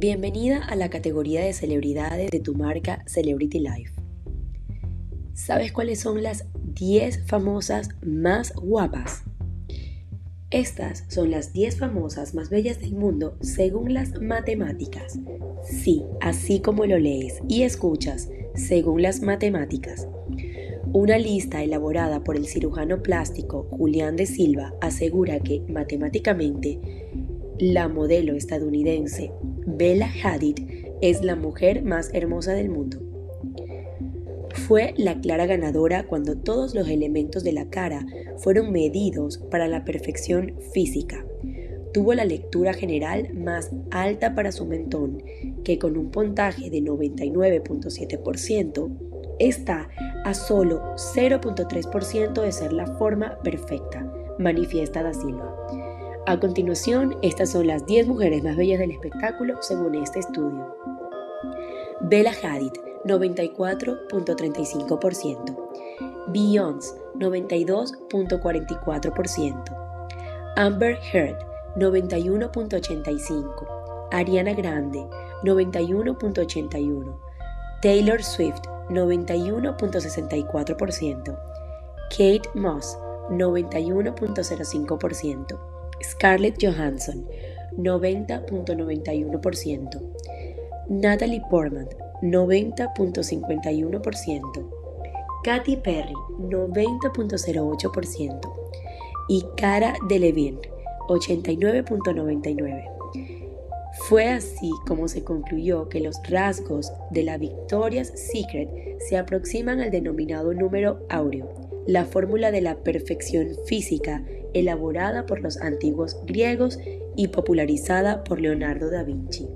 Bienvenida a la categoría de celebridades de tu marca Celebrity Life. ¿Sabes cuáles son las 10 famosas más guapas? Estas son las 10 famosas más bellas del mundo según las matemáticas. Sí, así como lo lees y escuchas, según las matemáticas. Una lista elaborada por el cirujano plástico Julián de Silva asegura que, matemáticamente, la modelo estadounidense Bella Hadid es la mujer más hermosa del mundo. Fue la clara ganadora cuando todos los elementos de la cara fueron medidos para la perfección física. Tuvo la lectura general más alta para su mentón, que con un puntaje de 99.7% está a solo 0.3% de ser la forma perfecta, manifiesta Da Silva. A continuación, estas son las 10 mujeres más bellas del espectáculo según este estudio. Bella Hadid, 94.35%. Beyoncé, 92.44%. Amber Heard, 91.85%. Ariana Grande, 91.81%. Taylor Swift, 91.64%. Kate Moss, 91.05%. Scarlett Johansson, 90.91%. Natalie Portman, 90.51%. Katy Perry, 90.08%. Y Cara Delevingne, 89.99%. Fue así como se concluyó que los rasgos de la Victoria's Secret se aproximan al denominado número áureo, la fórmula de la perfección física elaborada por los antiguos griegos y popularizada por Leonardo da Vinci.